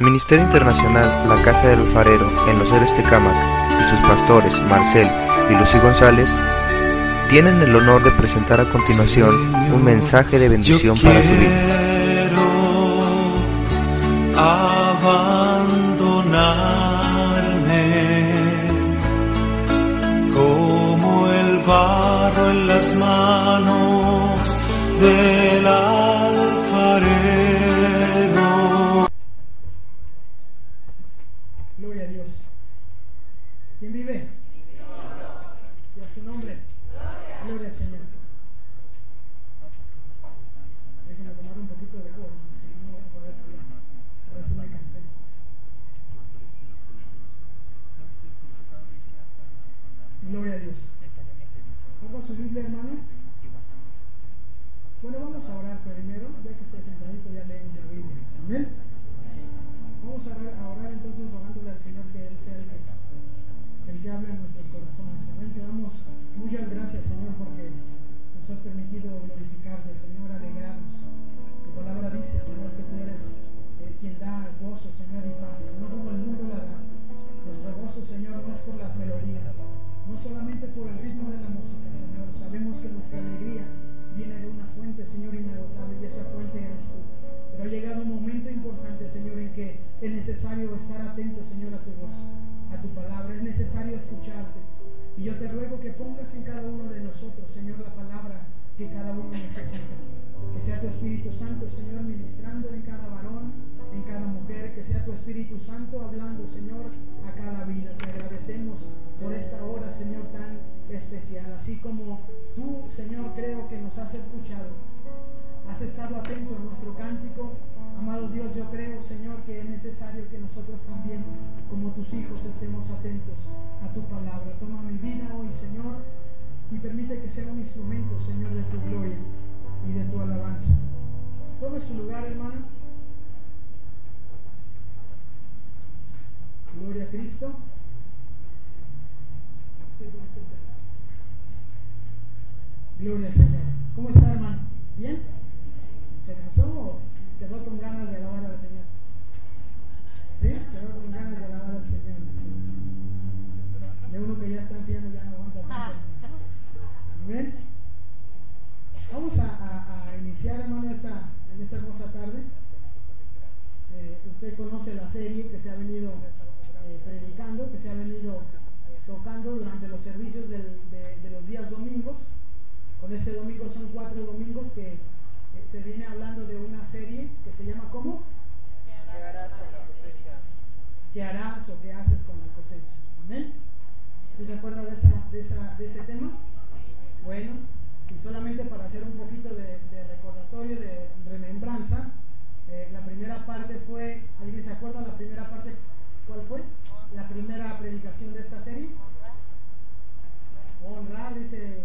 Ministerio Internacional La Casa del Alfarero en Los Héroes Tecámac y sus pastores Marcel y Lucy González tienen el honor de presentar a continuación un mensaje de bendición para su vida. abandonarme como el barro en las manos del alfarero. Biblia, hermano? Bueno, vamos a orar primero, ya que esté sentadito, ya leen la Biblia. Amén. Vamos a orar, a orar entonces rogándole al Señor que Él sea el que, el que hable en nuestros corazones. Amén. Te damos muchas gracias, Señor, porque nos has permitido glorificarte, Señor, alegrarnos. Tu palabra dice, Señor, que tú eres eh, quien da gozo, Señor, y paz, no como el mundo la da. Nuestro gozo, Señor, no es por las melodías, no solamente por el ritmo de la música, Señor. Sabemos que nuestra alegría viene de una fuente, Señor, inagotable, y esa fuente eres tú. Pero ha llegado un momento importante, Señor, en que es necesario estar atento, Señor, a tu voz, a tu palabra. Es necesario escucharte. Y yo te ruego que pongas en cada uno de nosotros, Señor, la palabra que cada uno necesita. Que sea tu Espíritu Santo, Señor, ministrando en cada varón, en cada mujer. Que sea tu Espíritu Santo hablando, Señor, a cada vida. Te agradecemos por esta hora, Señor, tan especial. Así como tú, Señor, creo que nos has escuchado. Has estado atento a nuestro cántico. Amado Dios, yo creo, Señor, que es necesario que nosotros también, como tus hijos, estemos atentos a tu palabra. Toma mi vida hoy, Señor, y permite que sea un instrumento, Señor, de tu gloria y de tu alabanza. Tome su lugar, hermano. Gloria a Cristo. Gloria al Señor. ¿Cómo está, hermano? ¿Bien? ¿Se cansó o quedó con ganas de alabar al Señor? ¿Sí? Quedó con ganas de alabar al Señor. De uno que ya está anciano ya no aguanta tanto. Amén. Vamos a, iniciar, hermano, esta, en esta hermosa tarde. Eh, usted conoce la serie que se ha venido predicando, que se ha venido tocando durante los servicios del- de, de los días domingos. Con ese domingo son cuatro domingos que eh, se viene hablando de una serie que se llama ¿cómo? ¿Qué harás o qué haces con la cosecha? Amén. ¿Sí se acuerda de, esa, de, esa, de ese tema? Bueno, y solamente para hacer un poquito de, de recordatorio, de remembranza, eh, la primera parte fue, ¿alguien se acuerda la primera parte? ¿Cuál fue? La primera predicación de esta serie. Honrar, dice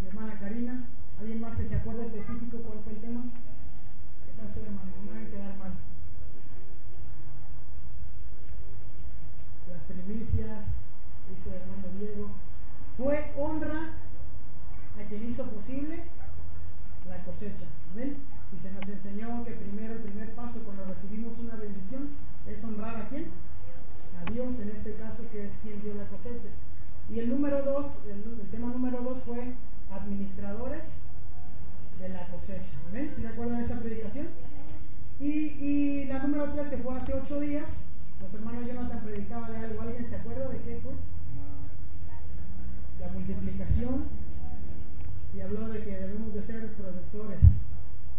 mi hermana Karina. ¿Alguien más que se acuerde específico cuál fue el tema? ¿Qué pasó, hermano? No me quedar mal. Las primicias, dice hermano Diego. Fue honra a quien hizo posible la cosecha. Amén. Y se nos enseñó que primero el primer paso cuando recibimos una bendición es honrar a quién? A Dios en este caso que es quien dio la cosecha. Y el número dos, el, tema número dos fue administradores de la cosecha. ¿Amén? ¿Se acuerdan de esa predicación? Y, y la número tres que fue hace ocho días, nuestro hermano Jonathan predicaba de algo. ¿Alguien se acuerda de qué fue? La multiplicación y habló de que debemos de ser productores.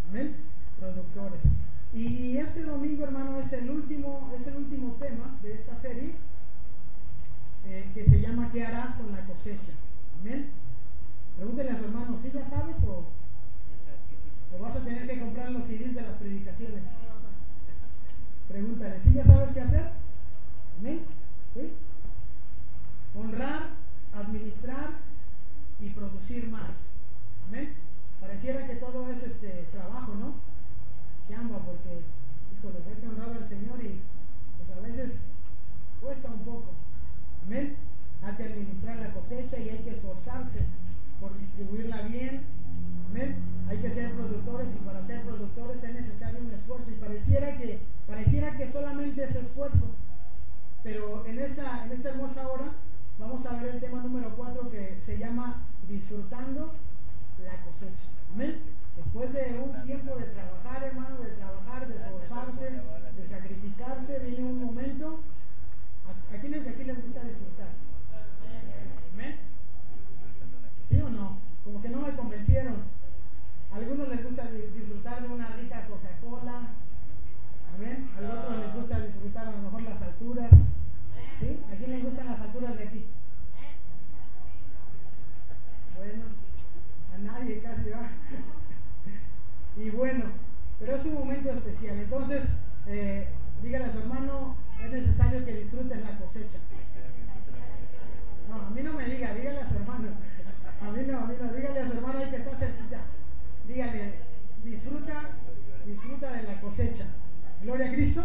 Amén. Productores. Y, este domingo, hermano, es el último, es el último tema de esta serie eh, que se llama ¿Qué harás con la cosecha? Amén. Pregúntele a su hermano, ¿sí ya sabes o, vas a tener que comprar los CDs de las predicaciones? Pregúntale, ¿sí ya sabes qué hacer? Amén. Honrar, administrar y producir más. Amén. Pareciera que todo es este trabajo, ¿no? Chamba, porque, híjole, hay que honrar al Señor y pues a veces cuesta un poco. Amén. Hay que administrar la cosecha y hay que esforzarse por distribuirla bien. Amén. Hay que ser productores y para ser productores es necesario un esfuerzo. Y pareciera que, pareciera que solamente es esfuerzo. Pero en esta, en esta hermosa hora vamos a ver el tema número 4 que se llama disfrutando la cosecha. Amén. Después de un tiempo de trabajar, hermano, de trabajar, de esforzarse, de sacrificarse, viene un momento. ¿A, a quiénes de aquí les gusta disfrutar? Amén. ¿Sí o no? Como que no me convencieron. A algunos les gusta disfrutar de una rica Coca-Cola. Amén. A otros les gusta disfrutar a lo mejor las alturas. ¿Sí? ¿A quién les gustan las alturas de aquí? Bueno, a nadie casi va. Y bueno, pero es un momento especial. Entonces, eh, a su hermano, es necesario que disfruten la cosecha. No, a mí no me diga, dígale a su hermano. A mí no, a mí no, dígale a su hermano ahí que está cerquita. Dígale, disfruta, disfruta de la cosecha. Gloria a Cristo.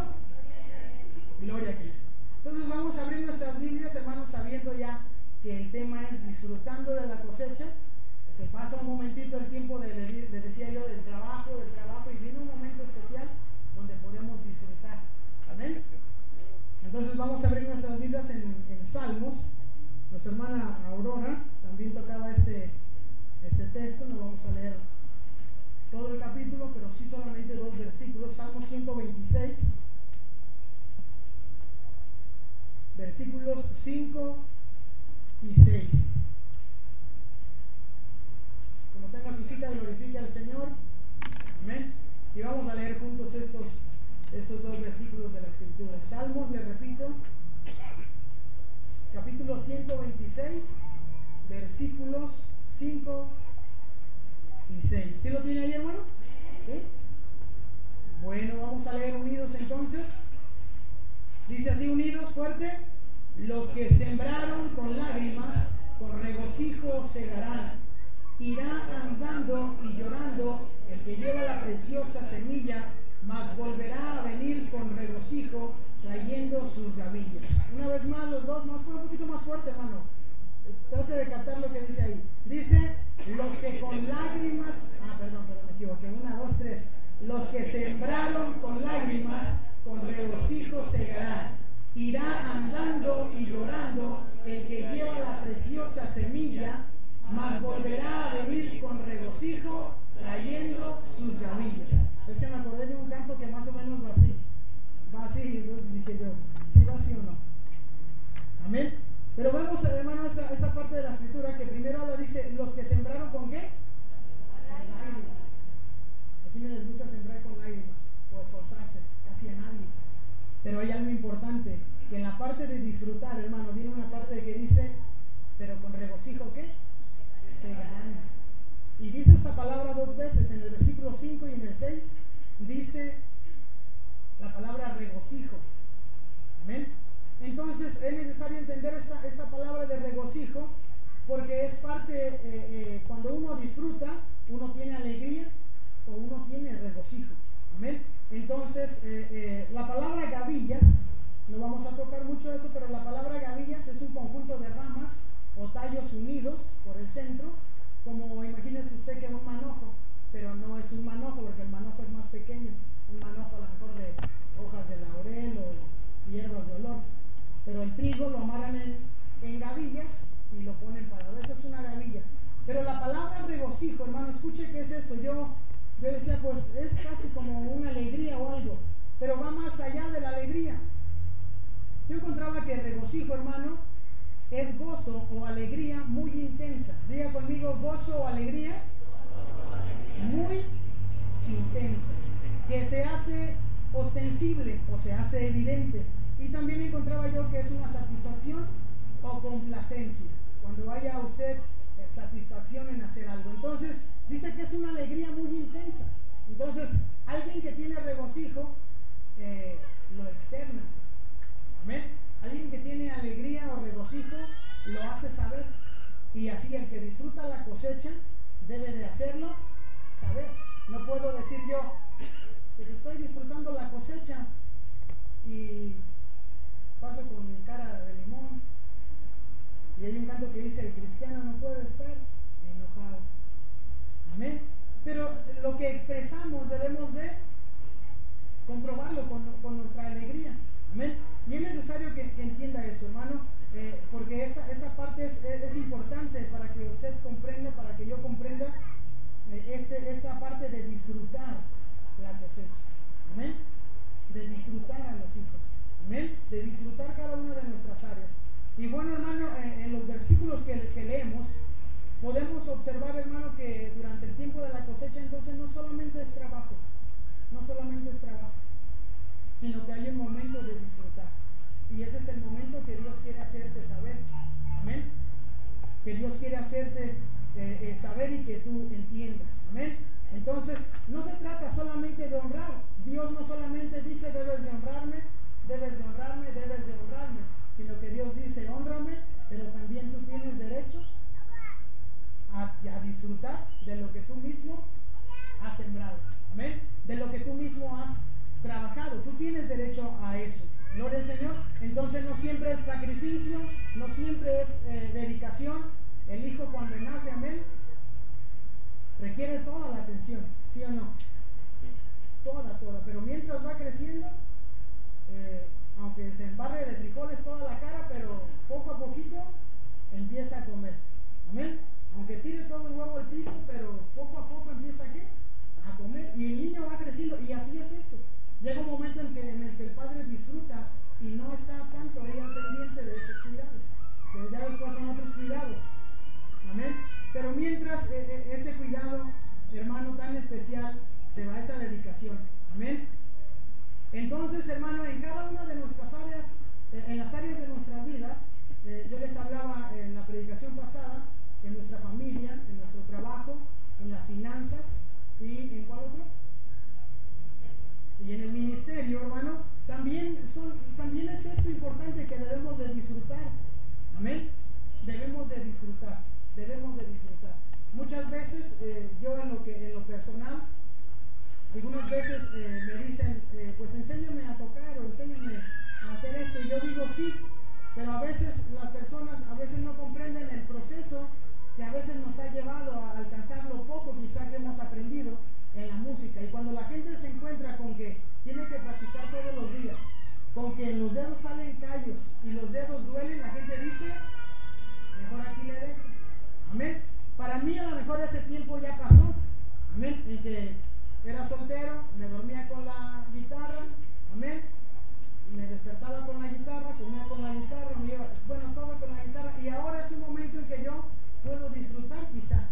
Gloria a Cristo. Entonces vamos a abrir nuestras Biblias, hermanos, sabiendo ya que el tema es disfrutando de la cosecha. Se pasa un momentito el tiempo de, le decía yo, del trabajo, del trabajo, y viene un momento especial donde podemos disfrutar. Amén. Entonces vamos a abrir nuestras Biblias en, en Salmos. Nuestra hermana Aurora también tocaba este, este texto, no vamos a leer todo el capítulo, pero sí solamente dos versículos. Salmo 126, versículos 5 y 6. Como tenga su cita, glorifique al Señor. Amén. Y vamos a leer juntos estos, estos dos versículos de la Escritura. Salmos, le repito, capítulo 126, versículos 5 y 6. ¿Sí lo tiene ahí, hermano? ¿Sí? Bueno, vamos a leer unidos entonces. Dice así, unidos, fuerte. Los que sembraron con lágrimas, con regocijo segarán. Irá andando y llorando el que lleva la preciosa semilla, mas volverá a venir con regocijo trayendo sus gavillas. Una vez más, los dos, más un poquito más fuerte, hermano. Trate de captar lo que dice ahí. Dice, los que con lágrimas, ah, perdón, perdón, me equivoqué, una, dos, tres. Los que sembraron con lágrimas, con regocijo segarán. Irá andando y llorando el que lleva la preciosa semilla, mas volverá a venir con regocijo trayendo sus gavillas. Es que me acordé de un canto que más o menos va así. Va así, dije yo, ¿sí va así o no? Amén. Pero vemos, hermano, esta, esta parte de la escritura que primero habla, dice, los que sembraron con qué? Lágrimas. ¿A quién les gusta sembrar con lágrimas? O esforzarse, casi a nadie. Pero hay algo importante, que en la parte de disfrutar, hermano, viene una parte que dice, pero con regocijo, ¿qué? Y dice esta palabra dos veces, en el versículo 5 y en el 6, dice la palabra regocijo. Amén. Entonces es necesario entender esta, esta palabra de regocijo porque es parte, eh, eh, cuando uno disfruta, uno tiene alegría o uno tiene regocijo. Amén. Entonces, eh, la palabra gavillas, no vamos a tocar mucho eso, pero la palabra gavillas es un conjunto de ramas o tallos unidos por el centro, como imagínese usted que un manojo, pero no es un manojo porque el manojo es más pequeño, un manojo a lo mejor de hojas de laurel o hierbas de olor pero el trigo lo amarran en, en gavillas y lo ponen para eso es una gavilla. Pero la palabra regocijo, hermano, escuche qué es eso. Yo, yo decía, pues es casi como una alegría o algo, pero va más allá de la alegría. Yo encontraba que regocijo, hermano, es gozo o alegría muy intensa. Diga conmigo, gozo o alegría muy intensa, que se hace ostensible o se hace evidente. Y también encontraba yo que es una satisfacción o complacencia, cuando haya usted eh, satisfacción en hacer algo. Entonces, dice que es una alegría muy intensa. Entonces, alguien que tiene regocijo eh, lo externa. Amén. Alguien que tiene alegría o regocijo lo hace saber. Y así el que disfruta la cosecha debe de hacerlo saber. No puedo decir yo, pues estoy disfrutando la cosecha y paso con mi cara de limón. Y hay un canto que dice, el cristiano no puede estar enojado. Amén. Pero lo que expresamos debemos de comprobarlo con nuestra alegría. Amén. Y es necesario que, entienda esto, hermano, eh, porque esta, esta parte es, es, importante para que usted comprenda, para que yo comprenda eh, este, esta parte de disfrutar la cosecha. Amén. De disfrutar a los hijos. Amén. De disfrutar cada una de nuestras áreas. Y bueno, hermano, eh, en los versículos que leemos, podemos observar, hermano, que durante el tiempo de la cosecha entonces no solamente es trabajo, no solamente es trabajo, sino que hay un momento de disfrutar. Y ese es el momento que Dios quiere hacerte saber. Amén. Que Dios quiere hacerte eh, eh, saber y que tú entiendas. Amén. Entonces, no se trata solamente de honrar. Dios no solamente dice debes de honrarme, debes de honrarme, debes de honrarme, sino que Dios dice honrame, pero también tú tienes derecho a, disfrutar de lo que tú mismo has sembrado. Amén. De lo que tú mismo has trabajado. Tú tienes derecho a eso. Gloria al Señor. Entonces no siempre es sacrificio, no siempre es eh, dedicación. El hijo cuando nace, amén, requiere toda la atención, ¿sí o no? Toda, toda. Pero mientras va creciendo, eh, aunque se embarre de frijoles toda la cara, pero poco a poquito empieza a comer. Amén. Aunque tire todo el huevo al piso, pero poco a poco empieza a, a comer. Y el niño va creciendo. Y así es esto. Llega un momento en, el que el padre disfruta y no está tanto al pendiente de esos cuidados. Pero ya después son otros cuidados. Amén. Pero mientras eh, eh, ese cuidado, hermano, tan especial, se va a esa dedicación. Amén. Entonces, hermano, en cada una de nuestras áreas, eh, en las áreas de nuestra vida, yo les hablaba en la predicación pasada, en nuestra familia, en nuestro trabajo, en las finanzas y en cuál otro? Y en el ministerio, hermano, también, son, también es esto importante que debemos de disfrutar. Amén. Debemos de disfrutar, debemos de disfrutar. Muchas veces eh, yo en lo, que, en lo personal, algunas veces eh, me dicen, eh, pues enséñame a tocar o enséñame a hacer esto. Y yo digo sí, pero a veces las personas a veces no comprenden el proceso que a veces nos ha llevado a alcanzar lo poco quizá que hemos aprendido en la música. Y cuando la gente se encuentra con que tiene que practicar todos los días, con que los dedos salen callos y los dedos duelen, la gente dice, mejor aquí le dejo. Amén. Para mí a lo mejor ese tiempo ya pasó. Amén. En que era soltero, me dormía con la guitarra. Amén. Me despertaba con la guitarra, comía con la guitarra, me iba, bueno, todo con la guitarra. Y ahora es un momento en que yo puedo disfrutar quizá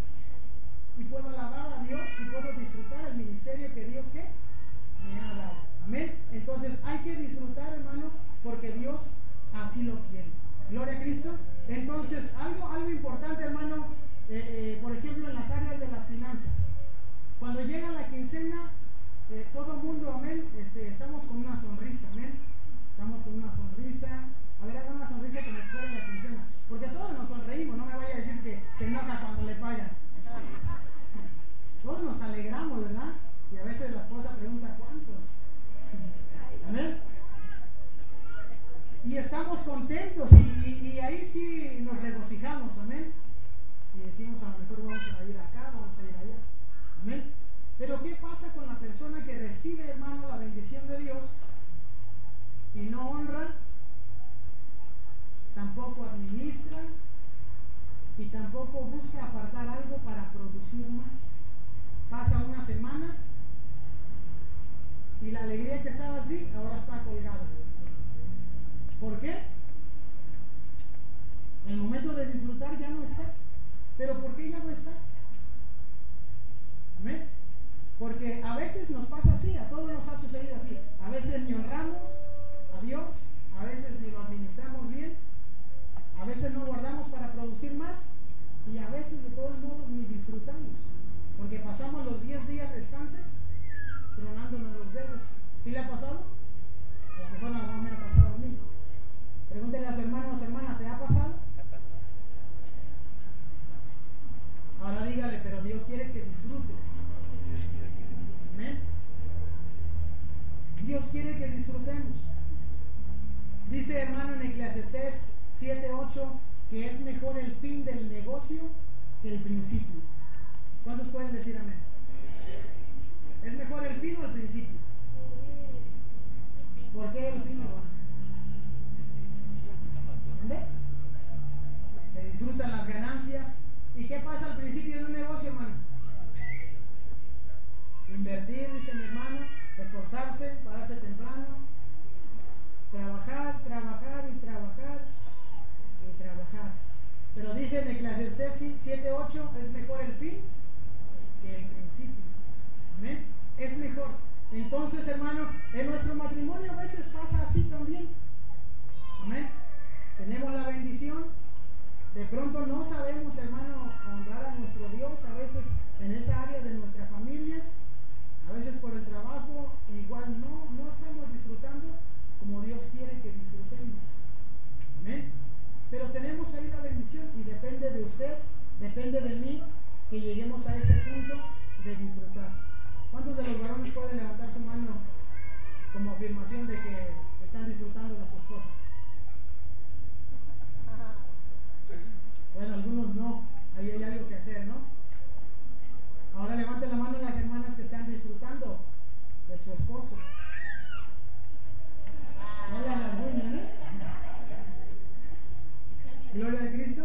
y puedo alabar a Dios y puedo disfrutar el ministerio que Dios me ha dado. Amén. Entonces hay que disfrutar, hermano, porque Dios así lo quiere. Gloria a Cristo. Entonces, algo, algo importante, hermano, eh, eh, por ejemplo, en las áreas de las finanzas. Cuando llega la quincena, eh, todo mundo, amén, este, estamos con una sonrisa, amén. Estamos con una sonrisa. A ver, haga una sonrisa que nos espera la quincena. Porque todos nos sonreímos, no me vaya a decir que se enoja cuando le pagan. Todos nos alegramos, ¿verdad? Y a veces la esposa pregunta cuánto. Amén. Y estamos contentos y, ahí sí nos regocijamos, amén. Y decimos a lo mejor vamos a ir acá, vamos a ir allá. Amén. Pero ¿qué pasa con la persona que recibe, hermano, la bendición de Dios y no honra tampoco administra y tampoco busca apartar algo para producir más. Pasa una semana y la alegría que estaba así ahora está colgada. ¿Por qué? El momento de disfrutar ya no está. ¿Pero por qué ya no está? Amén. Porque a veces nos pasa así, a todos nos ha sucedido así. A veces ni honramos a Dios, a veces ni lo administramos bien a veces no guardamos para producir más y a veces de todos modos ni disfrutamos, porque pasamos los 10 días restantes tronándonos los dedos. ¿Sí le ha pasado? A lo mejor no me ha pasado a mí. Pregúntenle a su hermano o hermana, ¿te ha pasado? Ahora dígale, pero Dios quiere que disfrutes. Amén. Dios quiere que disfrutemos. Dice hermano en Eclesiastés 7:8 que es mejor el fin del negocio que el principio. ¿Cuántos pueden decir amén? ¿Es mejor el fin o el principio? ¿Por qué el fin? ¿Dónde? Se disfrutan las ganancias. ¿Y qué pasa al principio de un negocio, hermano? Invertir, dice mi hermano, esforzarse, pararse temprano, trabajar, trabajar y trabajar y trabajar. Pero dice en Eclesiastes 7.8 es mejor el fin que el principio. Amén. Es mejor. Entonces, hermano, en nuestro matrimonio a veces pasa así también. Amén. Tenemos la bendición. De pronto no sabemos, hermano, honrar a nuestro Dios a veces en esa área de nuestra familia. A veces por el trabajo, igual no, no estamos disfrutando como Dios quiere que disfrutemos. Amén. Pero tenemos ahí la bendición y depende de usted, depende de mí que lleguemos a ese punto de disfrutar. ¿Cuántos de los varones pueden levantar su mano como afirmación de que están disfrutando de su esposa? Bueno, algunos no, ahí hay algo que hacer, ¿no? Ahora levanten la mano las hermanas que están disfrutando de su esposo. No la rasguñen, ¿eh? Gloria a Cristo.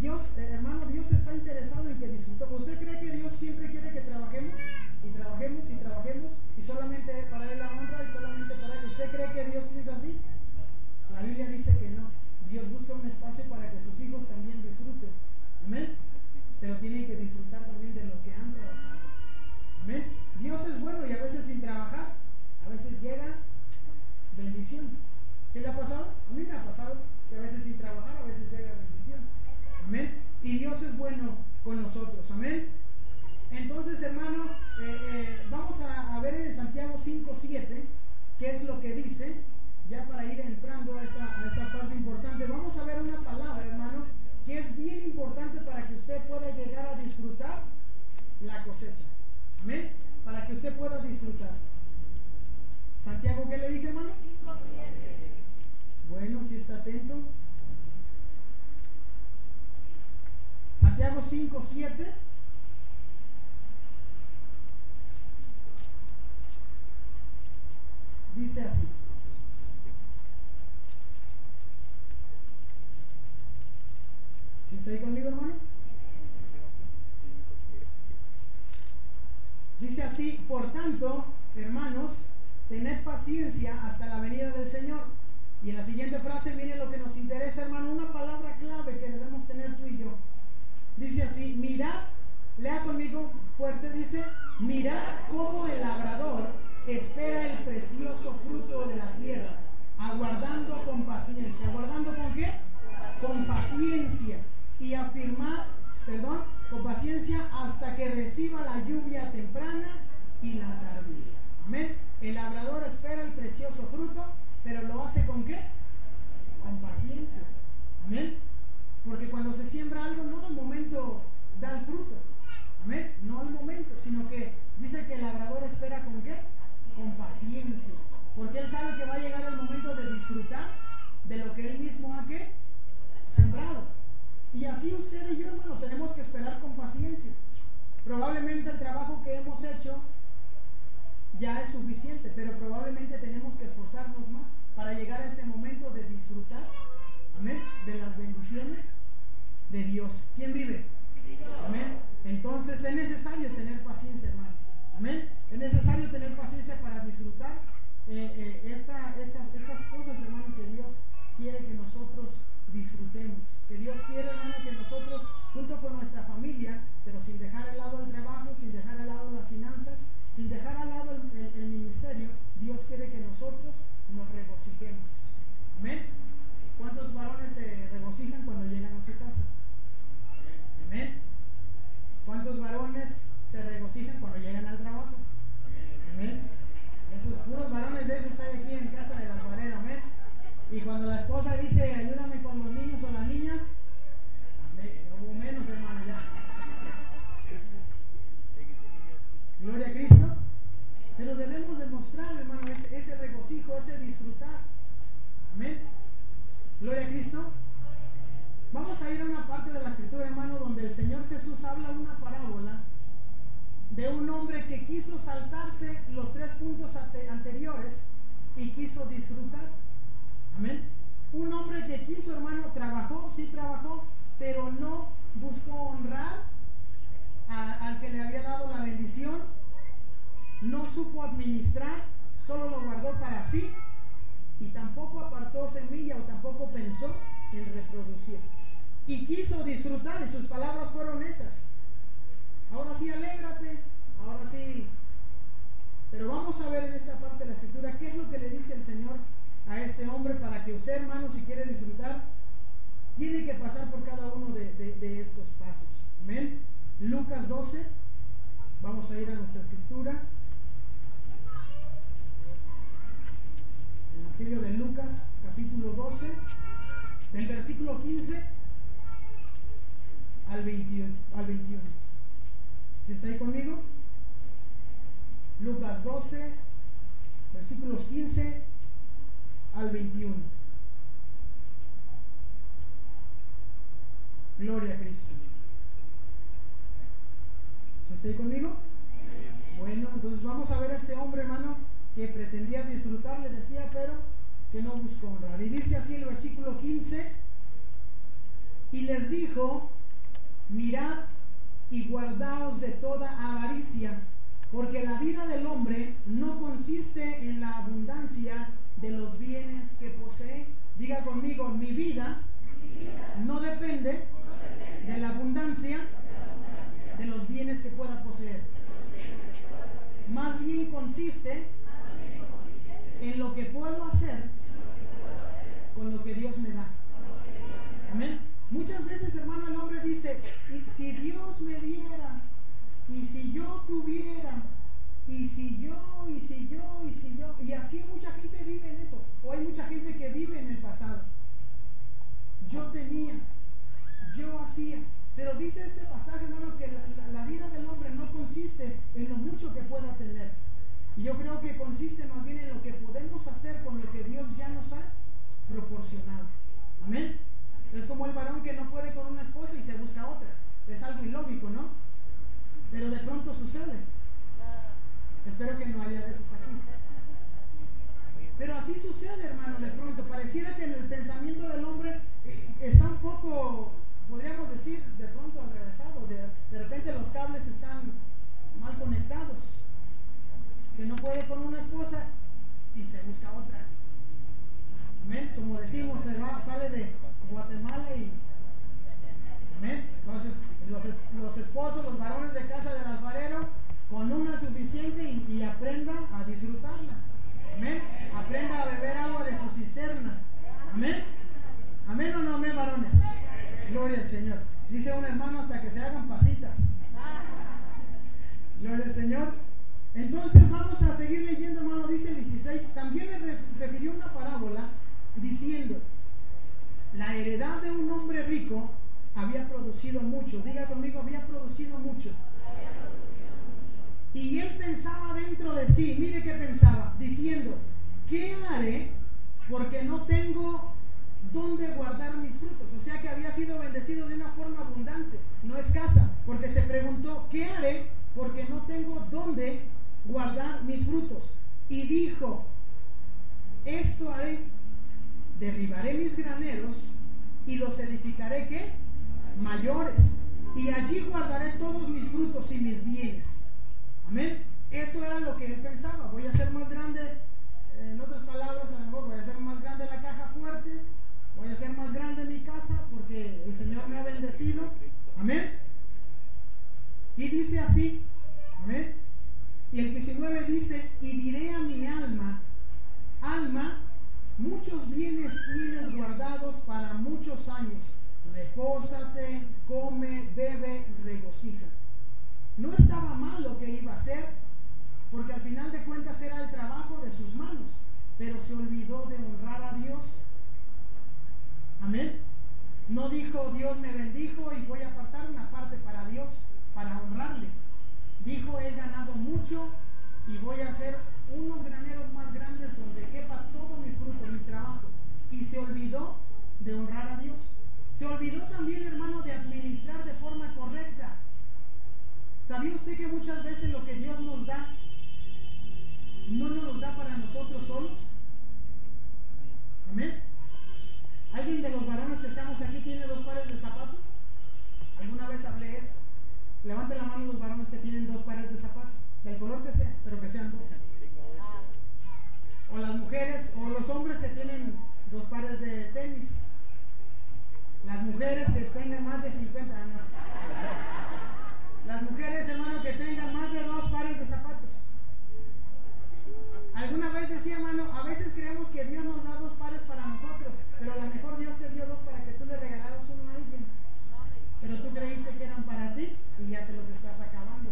Dios, eh, hermano, Dios está interesado en que disfrutemos. ¿Usted cree que Dios siempre quiere que trabajemos? Y trabajemos y trabajemos y solamente para Él la honra y solamente para Él. ¿Usted cree que Dios piensa así? La Biblia dice que no. Dios busca un espacio para que sus hijos también disfruten. Amén. Pero tienen que disfrutar también de lo que han trabajado. Amén. Dios es bueno y a veces sin trabajar, a veces llega bendición. ¿Qué le ha pasado? A mí me ha pasado que a veces sin trabajar, a veces llega bendición. Amén. Y Dios es bueno con nosotros. Amén. Entonces, hermano, eh, eh, vamos a, a, ver en Santiago 5, 7, qué es lo que dice, ya para ir entrando a esta, a esta parte importante. Vamos a ver una palabra, hermano, que es bien importante para que usted pueda llegar a disfrutar la cosecha. Amén. Para que usted pueda disfrutar. Santiago, ¿qué le dije, hermano? Bueno, si está atento. Santiago 5, 7. Dice así. ¿Sí está ahí conmigo, hermano? Dice así, por tanto, hermanos, tened paciencia hasta la venida del Señor. Y en la siguiente frase viene lo que nos interesa, hermano, una palabra clave que debemos tener tú y yo. Dice así, mirad, lea conmigo fuerte, dice, mirad cómo el labrador espera el precioso fruto de la tierra, aguardando con paciencia. ¿Aguardando con qué? Con paciencia. Y afirmar, perdón, con paciencia hasta que reciba la lluvia temprana y la tardía. Amén. El labrador espera el precioso fruto, pero lo hace con qué? Con paciencia. Amén. Porque cuando se siembra algo, no al momento da el fruto. Amén. No al momento, sino que dice que el labrador espera con qué? Con paciencia. Porque él sabe que va a llegar el momento de disfrutar de lo que él mismo ha ¿qué? sembrado. Y así usted y yo, hermano, tenemos que esperar con paciencia. Probablemente el trabajo que hemos hecho ya es suficiente, pero probablemente tenemos que esforzarnos más para llegar a este momento de disfrutar, amén, de las bendiciones de Dios. ¿Quién vive? Amén. Entonces es necesario tener paciencia, hermano. Amén. Es necesario tener paciencia para disfrutar eh, eh, esta, estas, estas cosas, hermano, que Dios quiere que nosotros disfrutemos. Que Dios quiere, hermano, que nosotros, junto con nuestra familia, pero sin dejar al lado el trabajo, sin dejar al lado las finanzas, sin dejar al lado el, el ministerio, Dios quiere que nosotros nos regocijemos. Amén. ¿Cuántos varones se regocijan cuando llegan a su casa? Amén. ¿Cuántos varones se regocijan cuando llegan al trabajo? Amén. Esos puros varones de esos hay aquí en casa del alfarero. Amén. Y cuando la esposa dice, ayúdame con los niños o las niñas, amén. hubo menos, hermano, ya. Gloria a Cristo. Pero debemos demostrar hermano, ese, ese regocijo, ese disfrutar. Amén. Gloria a Cristo. Vamos a ir a una parte de la escritura, hermano, donde el Señor Jesús habla una parábola de un hombre que quiso saltarse los tres puntos anteriores y quiso disfrutar. Amén. Un hombre que quiso, hermano, trabajó, sí trabajó, pero no buscó honrar al que le había dado la bendición, no supo administrar, solo lo guardó para sí y tampoco apartó semilla o tampoco pensó en reproducir. Y quiso disfrutar y sus palabras fueron esas. Ahora sí, alégrate, ahora sí. Pero vamos a ver en esta parte de la escritura qué es lo que le dice el Señor a este hombre para que usted, hermano, si quiere disfrutar, tiene que pasar por cada uno de, estos pasos. Amén. Lucas 12, vamos a ir a nuestra escritura. Evangelio de Lucas, capítulo 12, del versículo 15 al 21. Al 21. ¿Sí está ahí conmigo? Lucas 12, versículos 15 al 21. Gloria a Cristo. ¿Se está ahí conmigo? Bueno, entonces vamos a ver a este hombre, hermano, que pretendía disfrutar, le decía, pero que no buscó honrar. Y dice así el versículo 15, y les dijo, mirad y guardaos de toda avaricia, porque la vida del hombre no consiste en la abundancia de los bienes que posee. Diga conmigo, mi vida no depende de la abundancia de los bienes que pueda poseer. Más bien consiste en lo que puedo hacer con lo que Dios me da. Amén. Muchas veces, hermano, el hombre dice, y si Dios me diera, y si yo tuviera, y si yo, y si yo, y si yo, y así mucha gente vive en eso, o hay mucha gente que vive en el pasado. Yo tenía, yo hacía, pero dice este pasaje, hermano, que la, la vida del hombre no consiste en lo mucho que pueda tener, yo creo que consiste más bien en lo que podemos hacer con lo que Dios ya nos ha proporcionado. Amén. Es como el varón que no puede con una esposa y se busca otra. Es algo ilógico, ¿no? Pero de pronto sucede. Espero que no haya de aquí. Pero así sucede, hermano, de pronto. Pareciera que en el pensamiento del hombre eh, está un poco, podríamos decir, de pronto regresado. De, de repente los cables están mal conectados que no puede con una esposa y se busca otra. Amén. Como decimos, va, sale de Guatemala y. Amén. Entonces, los, los esposos, los varones de casa del alfarero, con una suficiente y, y aprenda a disfrutarla. Amén. Aprenda a beber agua de su cisterna. Amén. Amén o no amén, varones. Gloria al Señor. Dice un hermano hasta que se hagan pasitas. Gloria al Señor. Entonces vamos a seguir leyendo, hermano, dice el 16, también le refirió una parábola diciendo, la heredad de un hombre rico había producido mucho, diga conmigo, había producido mucho. Y él pensaba dentro de sí, mire qué pensaba, diciendo, ¿qué haré? Porque no tengo dónde guardar mis frutos. O sea que había sido bendecido de una forma abundante, no escasa, porque se preguntó, ¿qué haré? Porque no tengo dónde guardar mis frutos. Y dijo, esto haré, derribaré mis graneros y los edificaré ¿qué? Mayores. Y allí guardaré todos mis frutos y mis bienes. Amén. Eso era lo que él pensaba. Voy a hacer más grande, en otras palabras, a lo mejor voy a hacer más grande la caja fuerte, voy a hacer más grande mi casa porque el Señor me ha bendecido. Amén. Y dice así, amén. Y el 19 dice, y diré a mi alma, alma, muchos bienes tienes guardados para muchos años. Repósate, come, bebe, regocija. No estaba mal lo que iba a hacer, porque al final de cuentas era el trabajo de sus manos, pero se olvidó de honrar a Dios. Amén. No dijo Dios me bendijo y voy a apartar una parte para Dios, para honrarle dijo, he ganado mucho y voy a hacer unos graneros más grandes donde quepa todo mi fruto, mi trabajo. Y se olvidó de honrar a Dios. Se olvidó también, hermano, de administrar de forma correcta. ¿Sabía usted que muchas veces lo que Dios nos da no nos lo da para nosotros solos? Amén. ¿Alguien de los varones que estamos aquí tiene dos pares de zapatos? ¿Alguna vez hablé esto? Levante la mano los varones que tienen dos pares de zapatos, del color que sea, pero que sean dos. O las mujeres, o los hombres que tienen dos pares de tenis. Las mujeres que tengan más de 50 años. Las mujeres, hermano, que tengan más de dos pares de zapatos. Alguna vez decía, hermano, a veces creemos que Dios nos da dos pares para nosotros, pero a lo mejor Dios te dio dos para que tú le regalaras uno a alguien. Pero tú creíste que eran para ti y ya te los estás acabando.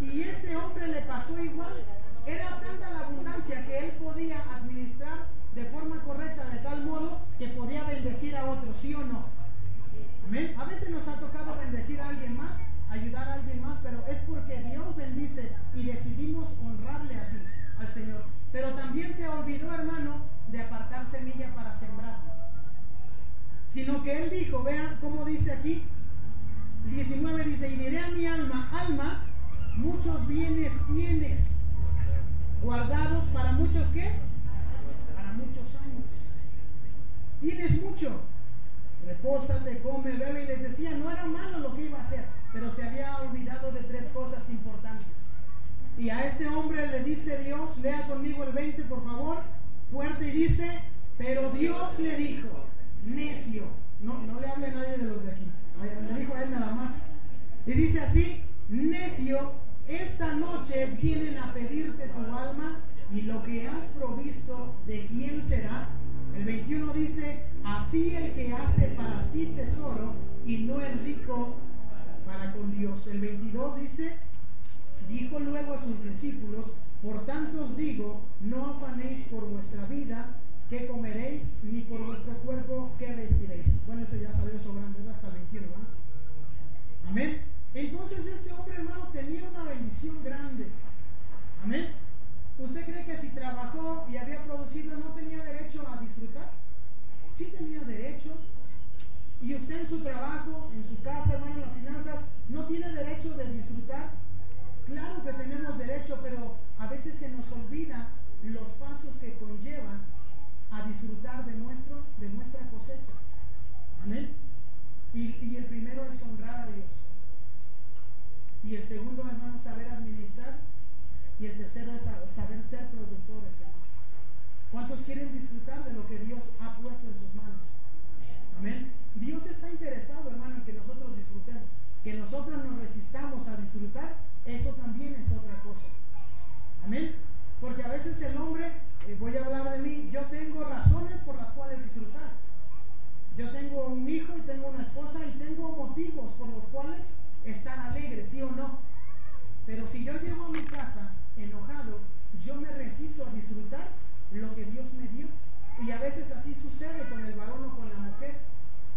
Y ese hombre le pasó igual. Era tanta la abundancia que él podía administrar de forma correcta, de tal modo que podía bendecir a otros, ¿sí o no? Amén. A veces nos ha tocado bendecir a alguien más, ayudar a alguien más, pero es porque Dios bendice y decidimos honrarle así al Señor. Pero también se olvidó, hermano, de apartar semilla para sembrar. Sino que él dijo, vean cómo dice aquí, 19 dice, y diré a mi alma, alma, muchos bienes tienes, guardados para muchos qué? Para muchos años. Tienes mucho. Repósate, come, bebe. Y les decía, no era malo lo que iba a hacer, pero se había olvidado de tres cosas importantes. Y a este hombre le dice Dios, lea conmigo el 20 por favor, fuerte, y dice, pero Dios le dijo, necio, no, no le hable a nadie de los de aquí, le dijo a él nada más. Y dice así, necio, esta noche vienen a pedirte tu alma y lo que has provisto, ¿de quién será? El 21 dice, así el que hace para sí tesoro y no es rico para con Dios. El 22 dice, dijo luego a sus discípulos, por tanto os digo, no afanéis por vuestra vida, que comeréis, ni por vuestro cuerpo, que vestiréis. Bueno, eso ya salió sobrando hasta el 21, ¿verdad? Amén. Entonces este hombre, hermano, tenía una bendición grande. Amén. ¿Usted cree que si trabajó y había producido no tenía derecho a disfrutar? Sí tenía derecho. Y usted en su trabajo, en su casa, hermano, en las finanzas, no tiene derecho de disfrutar. Claro que tenemos derecho, pero a veces se nos olvida los pasos que conllevan a disfrutar de, nuestro, de nuestra cosecha. Amén. Y, y el primero es honrar a Dios. Y el segundo, hermano, saber administrar. Y el tercero es saber ser productores, hermano. ¿Cuántos quieren disfrutar de lo que Dios ha puesto en sus manos? Amén. Dios está interesado, hermano, en que nosotros disfrutemos. Que nosotros nos resistamos a disfrutar, eso también es otra cosa. Amén. Porque a veces el hombre, eh, voy a hablar de mí, yo tengo razones por las cuales disfrutar. Yo tengo un hijo y tengo una esposa y tengo motivos por los cuales estar alegre, sí o no. Pero si yo llego a mi casa enojado, yo me resisto a disfrutar lo que Dios me dio. Y a veces así sucede con el varón o con la mujer.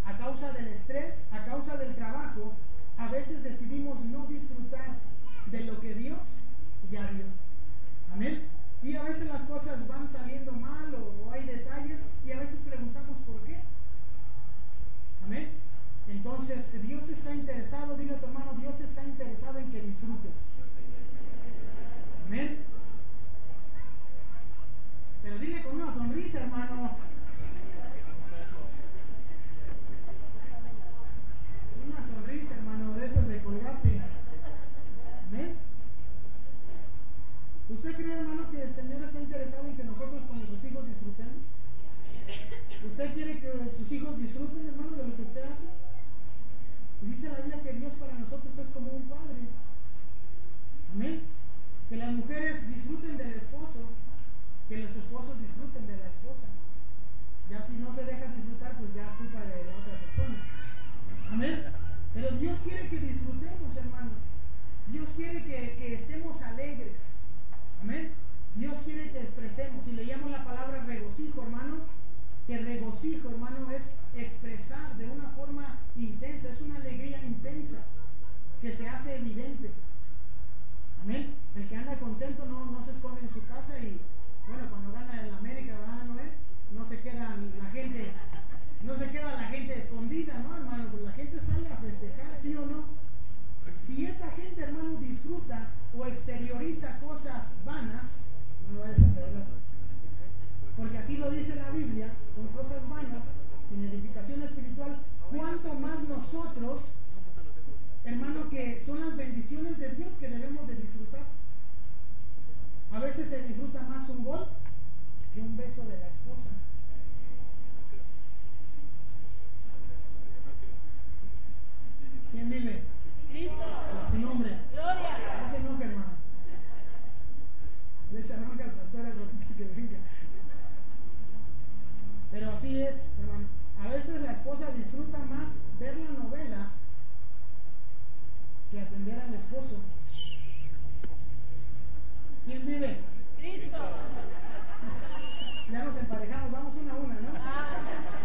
A causa del estrés, a causa del trabajo, a veces decidimos no disfrutar de lo que Dios ya dio. Amén. Y a veces las cosas van saliendo mal o, o hay detalles y a veces preguntamos por qué. Amén. Entonces, Dios está interesado, dile a tu hermano, Dios está interesado en que disfrutes. Amén. Pero dile con una sonrisa, hermano. Una sonrisa, hermano, de esas de colgate. Amén. ¿Usted cree, hermano, que el Señor está interesado en que nosotros como sus hijos disfrutemos? ¿Usted quiere que sus hijos disfruten, hermano, de lo que usted hace? Dice la Biblia que Dios para nosotros es como un padre. Amén. Que las mujeres disfruten del esposo, que los esposos disfruten de la esposa. Ya si no se deja disfrutar, pues ya es culpa de otra persona. Amén. Pero Dios quiere que disfrutemos, hermano. Dios quiere que, estemos alegres. Amén. Dios quiere que expresemos. Y leíamos la palabra regocijo, hermano, el regocijo, hermano, es expresar de una forma intensa, es una alegría intensa que se hace evidente. Amén. El que anda contento no, no se esconde en su casa y, bueno, cuando gana el América, ¿verdad, Noé? No se queda la gente, no se queda la gente escondida, ¿no, hermano? Pues la gente sale a festejar, ¿sí o no? Si esa gente, hermano, disfruta o exterioriza cosas vanas, no vayas a perder porque así lo dice la Biblia, son cosas vanas, sin edificación espiritual, cuanto más nosotros, hermano, que son las bendiciones de Dios que debemos de disfrutar. A veces se disfruta más un gol que un beso de la esposa. ¿Quién vive? Cristo. Su nombre. Gloria. No se enoje, hermano. Le echa al pastor a que venga. Pero así es, hermano. A veces la esposa disfruta más ver la novela que atender al esposo. ¿Quién vive? Cristo. Ya nos emparejamos, vamos una a una, ¿no? Ah.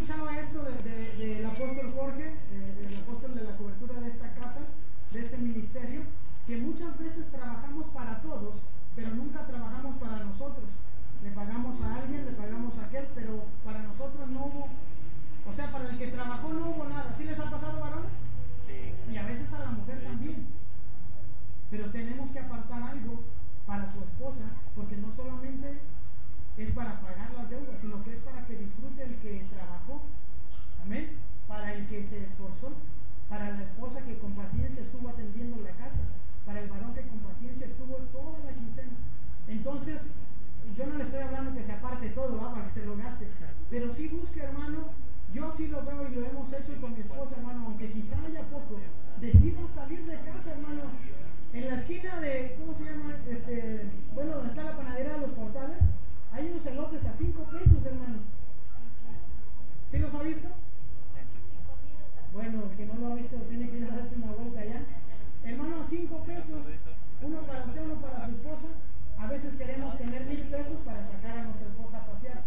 escuchado esto del de, de, de apóstol Jorge, eh, del apóstol de la cobertura de esta casa, de este ministerio, que muchas veces trabajamos para todos, pero nunca trabajamos para nosotros. Le pagamos a alguien, le pagamos a aquel, pero para nosotros no hubo, o sea, para el que trabajó no hubo nada. ¿Sí les ha pasado, varones? Sí. Y a veces a la mujer también. Pero tenemos que apartar algo para su esposa, porque no solamente es para pagar las deudas, sino que es para que disfrute el que trabajó. Amén. Para el que se esforzó, para la esposa que con paciencia estuvo atendiendo la casa, para el varón que con paciencia estuvo toda la quincena. Entonces, yo no le estoy hablando que se aparte todo, ¿va? que se lo gaste. Pero sí busque, hermano, yo sí lo veo y lo hemos hecho con mi esposa, hermano, aunque quizá haya poco. Decida salir de casa, hermano. En la esquina de, ¿cómo se llama? Este, bueno, donde está la panadería de los portales, hay unos elotes a 5 pesos, hermano. ¿Sí los ha visto? Bueno, el que no lo ha visto tiene que ir a darse una vuelta allá. Hermano, a 5 pesos, uno para usted, uno para su esposa. A veces queremos tener mil pesos para sacar a nuestra esposa a pasear.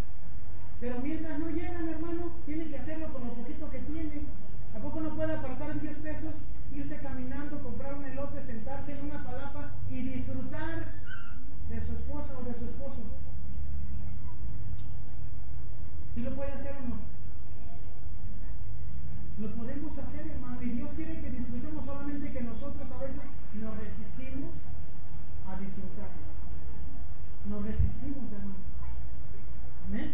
Pero mientras no llegan, hermano, tiene que hacerlo con lo poquito que tiene. ¿A poco no puede apartar 10 pesos, irse caminando, comprar un elote, sentarse en una palapa y disfrutar de su esposa o de su esposo? ¿Sí lo puede hacer o no? Lo podemos hacer, hermano, y Dios quiere que disfrutemos solamente que nosotros a veces nos resistimos a disfrutar. Nos resistimos, hermano. Amén.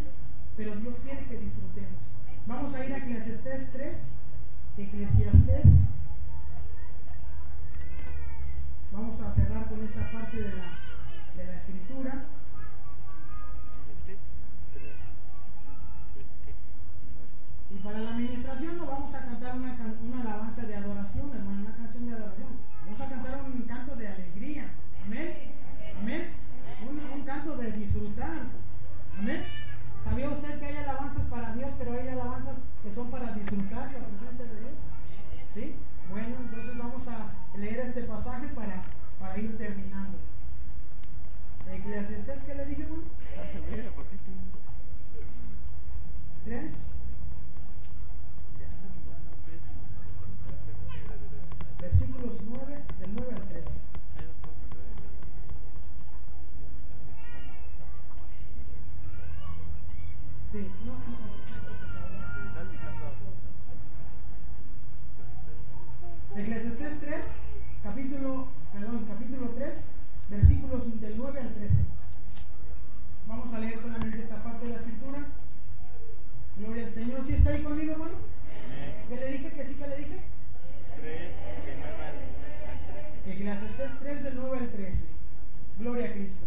Pero Dios quiere que disfrutemos. Vamos a ir a Eclesiastés 3. Eclesiastés. Vamos a cerrar con esta parte de la, de la escritura. Y para la administración nos vamos a cantar una, can- una alabanza de adoración, hermano, una canción de adoración. Vamos a cantar un canto de alegría. Amén. Amén. Un, un canto de disfrutar. Amén. ¿Sabía usted que hay alabanzas para Dios, pero hay alabanzas que son para disfrutar la presencia de Dios? ¿Sí? Bueno, entonces vamos a leer este pasaje para, para ir terminando. Eclesiastés, ¿qué le dije, hermano? Tres. Versículos 9, del 9 al 13. Sí, no, no, no. Eclesiastés 3, capítulo, perdón, capítulo 3, versículos del 9 al 13. Vamos a leer solamente esta parte de la escritura. Gloria al Señor. ¿Sí está ahí conmigo, hermano? ¿Qué le dije? ¿Que sí que le dije? Eclesiastés 3 del 9 al 13. Gloria a Cristo.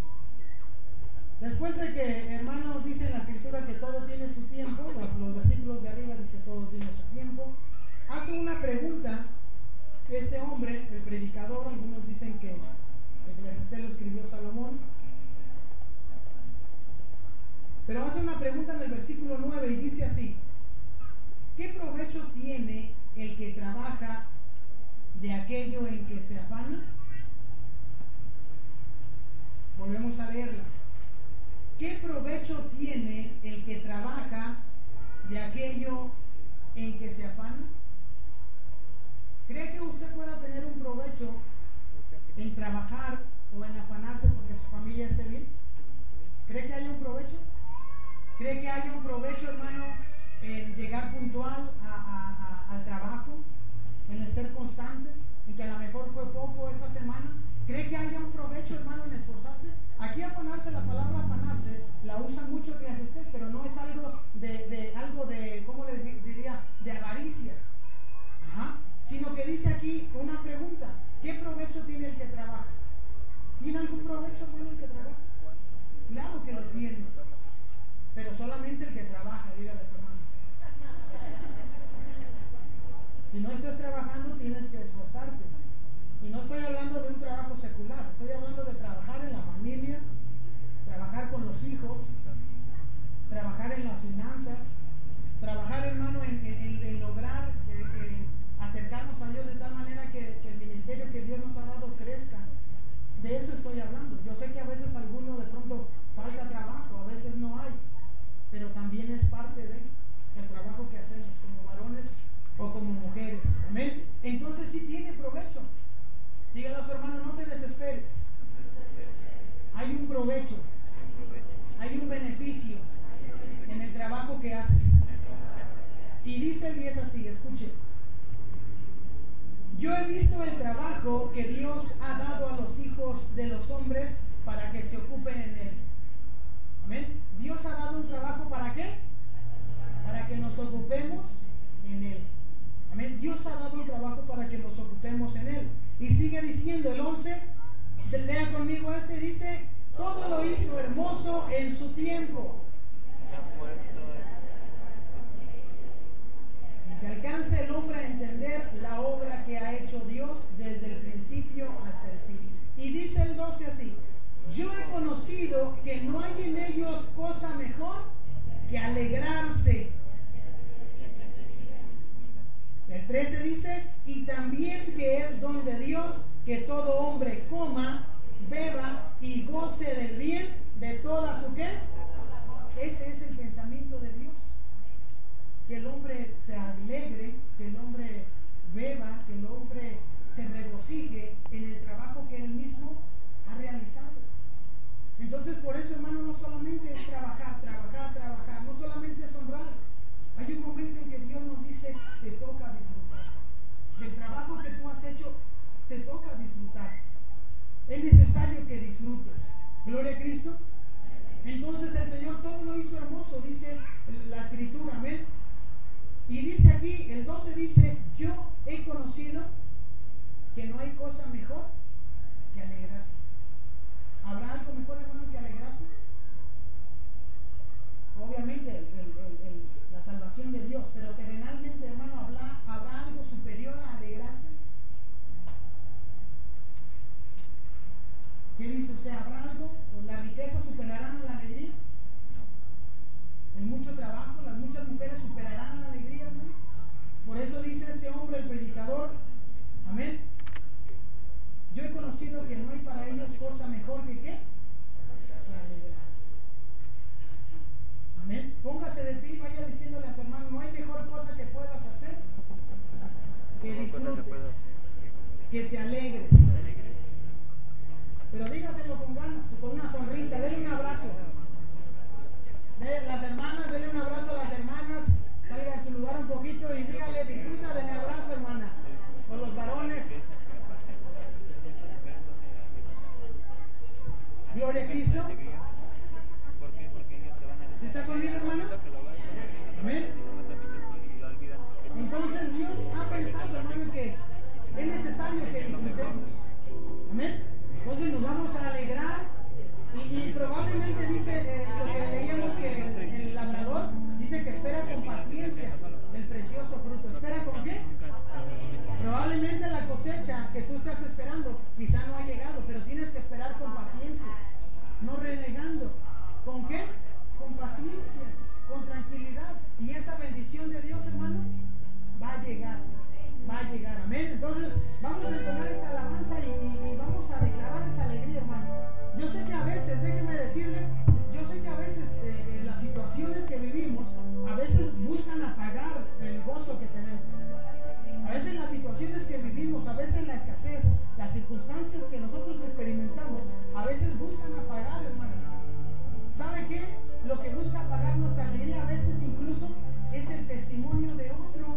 Después de que, hermanos, dice en la escritura que todo tiene su tiempo, los, los versículos de arriba dice todo tiene su tiempo, hace una pregunta este hombre, el predicador, algunos dicen que Eclesiastés lo escribió Salomón, pero hace una pregunta en el versículo 9 y dice así, ¿qué provecho tiene el que trabaja de aquello en que se afana? Volvemos a leerla. ¿Qué provecho tiene el que trabaja de aquello en que se afana? ¿Cree que usted pueda tener un provecho en trabajar o en afanarse porque su familia esté bien? ¿Cree que haya un provecho? ¿Cree que haya un provecho, hermano, en llegar puntual a- al trabajo? ¿En ser constantes? ¿En que a lo mejor fue poco esta semana? ¿Cree que haya un provecho, hermano, en esforzarse? Aquí afanarse, la palabra afanarse, la usan mucho que asiste, pero no es algo de, de- algo de, ¿cómo le di- diría? De avaricia. Ajá. Sino que dice aquí una pregunta, ¿qué provecho tiene el que trabaja? ¿Tiene algún provecho, hermano, el que trabaja? Claro que lo tiene, pero solamente el que trabaja, dígale hermano. Si no estás trabajando, tienes que esforzarte. Y no estoy hablando de un trabajo secular, estoy hablando de trabajar en la familia, trabajar con los hijos, trabajar en las finanzas, trabajar, hermano, en, lograr eh, eh, acercarnos a Dios de tal manera que, el ministerio que Dios nos ha dado crezca. De eso estoy hablando. Yo sé que a veces alguno de pronto falta trabajo, a veces no hay, pero también es parte de el trabajo que hacemos o como mujeres. Amén. Entonces sí tiene provecho. Dígale a su hermano, no te desesperes. Hay un provecho, hay un beneficio en el trabajo que haces. Y dice y es así, escuche. Yo he visto el trabajo que Dios ha dado a los hijos de los hombres para que se ocupen en él. Amén. Dios ha dado un trabajo para qué? Para que nos ocupemos en él. Amén. Dios ha dado un trabajo para que nos ocupemos en él. Y sigue diciendo el 11, lea conmigo este, dice, todo lo hizo hermoso en su tiempo. Si que alcance el hombre a entender la obra que ha hecho Dios desde el principio hasta el fin. Y dice el 12 así, yo he conocido que no hay en ellos cosa mejor que alegrarse. El 13 dice, y también que es don de Dios que todo hombre coma, beba y goce del bien de toda su qué. Ese es el pensamiento de Dios. Que el hombre se alegre, que el hombre beba, que el hombre se regocije en el trabajo que él mismo ha realizado. Entonces, por eso, hermano, no solamente es trabajar, trabajar, trabajar, no solamente es honrar. Hay un momento en que Dios nos dice, te toca disfrutar. Del trabajo que tú has hecho, te toca disfrutar. Es necesario que disfrutes. Gloria a Cristo. Entonces el Señor todo lo hizo hermoso, dice la escritura, amén. Y dice aquí, el 12 dice, yo he conocido que no hay cosa mejor que alegrarse. ¿Habrá algo mejor, hermano, que alegrarse? Obviamente el- salvación de Dios, pero terrenalmente, hermano, ¿habrá, ¿habrá algo superior a alegrarse? ¿Qué dice usted? ¿Habrá algo? ¿O ¿La riqueza superará la alegría? En mucho trabajo, las muchas mujeres superarán la alegría, hermano. Por eso dice este hombre, el predicador, amén. Yo he conocido que no hay para ellos cosa mejor que qué? Que alegrarse. Amén. Póngase de pie y vaya diciéndole a tu hermano, no hay mejor cosa que puedas hacer que disfrutes, que te alegres. Pero dígaselo con ganas, con una sonrisa, denle un abrazo. Las hermanas, denle un abrazo a las hermanas, salga de su lugar un poquito y dígale, disfruta de mi abrazo, hermana. Con los varones. Gloria a Cristo. ¿Sí está conmigo, hermano? Amén. Entonces Dios ha pensado, hermano, que es necesario que disfrutemos. Amén. Entonces nos vamos a alegrar y, probablemente dice eh, lo que leíamos que el labrador dice que espera con paciencia el precioso fruto. ¿Espera con qué? Probablemente la cosecha que tú estás esperando quizá no ha llegado, pero tienes que esperar con paciencia, no renegando. ¿Con qué? Con paciencia, con tranquilidad. Y esa bendición de Dios, hermano, va a llegar, va a llegar. Amén. Entonces, vamos a entonar esta alabanza y, vamos a declarar esa alegría, hermano. Yo sé que a veces, déjeme decirle, yo sé que a veces eh, las situaciones que vivimos, a veces buscan apagar el gozo que tenemos. A veces las situaciones que vivimos, a veces la escasez, las circunstancias que nosotros experimentamos, a veces buscan apagar, hermano. ¿Sabe qué? Lo que busca apagar nuestra alegría a veces incluso es el testimonio de otro.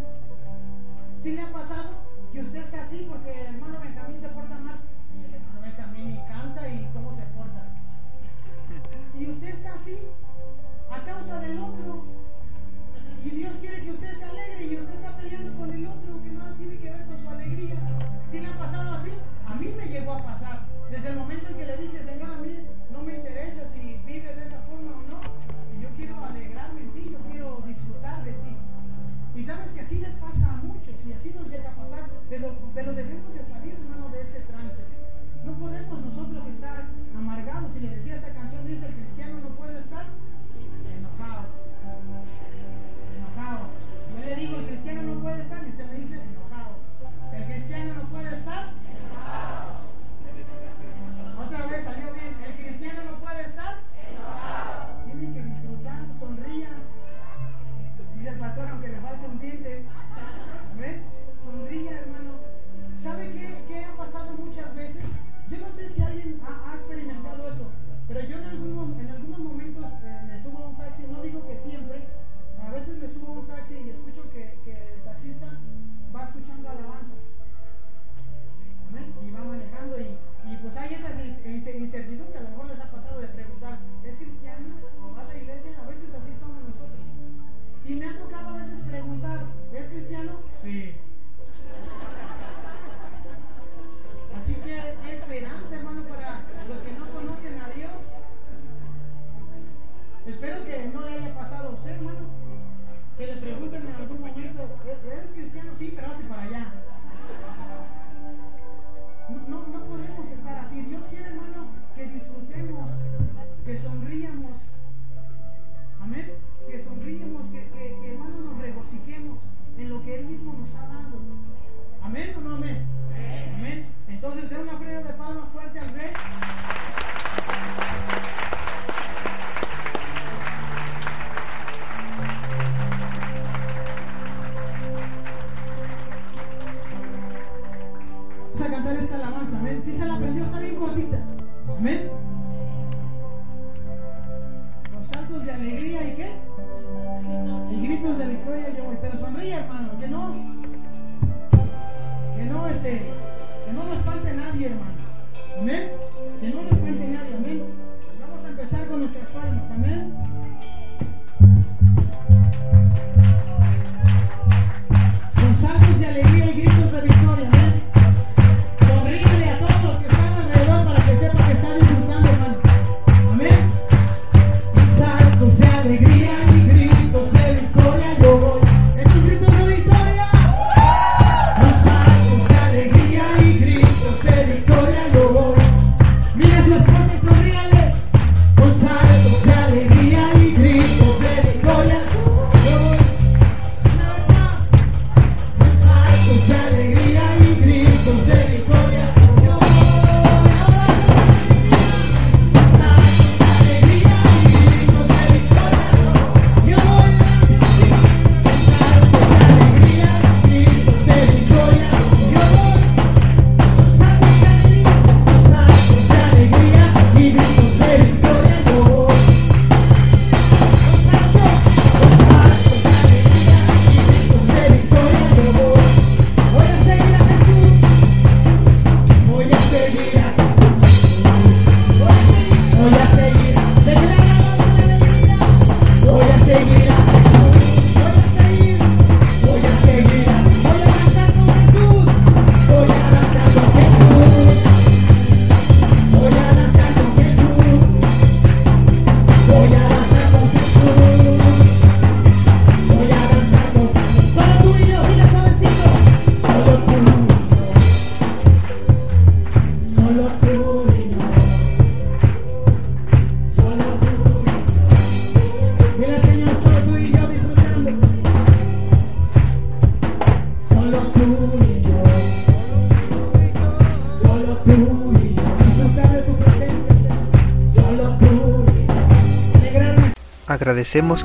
¿Sí le ha pasado que usted está así porque el hermano Benjamín se porta mal? Y el hermano Benjamín canta y cómo se porta. Y usted está así a causa del otro. Y Dios quiere que usted se alegre y usted está peleando con el otro que nada tiene que ver con su alegría. ¿Sí le ha pasado así? A mí me llegó a pasar. Desde el momento en que le dije, Señor, a mí Amén o no amén.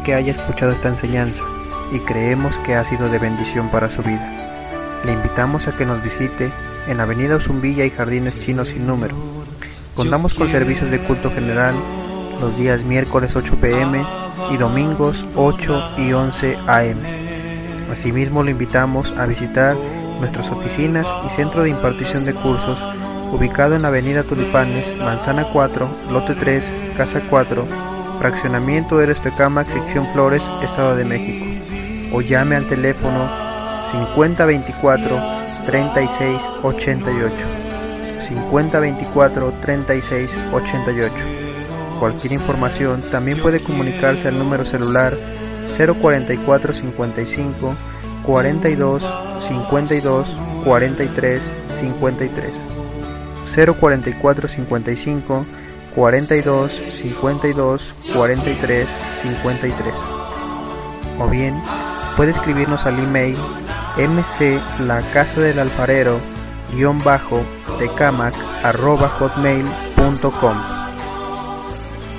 Que haya escuchado esta enseñanza y creemos que ha sido de bendición para su vida. Le invitamos a que nos visite en Avenida Usumbilla y Jardines Chinos sin número. Contamos con servicios de culto general los días miércoles 8 pm y domingos 8 y 11 am. Asimismo lo invitamos a visitar nuestras oficinas y centro de impartición de cursos ubicado en Avenida Tulipanes, Manzana 4, Lote 3, Casa 4, Fraccionamiento del Estecamac, Sección Flores, Estado de México. O llame al teléfono 5024 3688. 5024 3688. Cualquier información también puede comunicarse al número celular 044 55 42 52 43 53 044 55 42 52 43 53 o bien puede escribirnos al email mclacasadelalfarero guion bajo tecamac arroba hotmail.com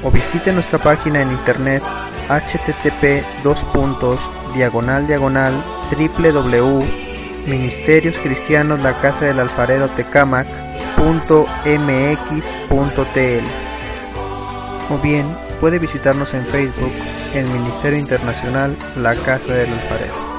o visite nuestra página en internet http dos puntos diagonal diagonal www ministerios cristianos la casa del alfarero tecamac punto mx punto tl o bien puede visitarnos en Facebook en Ministerio Internacional La Casa del Alfarero.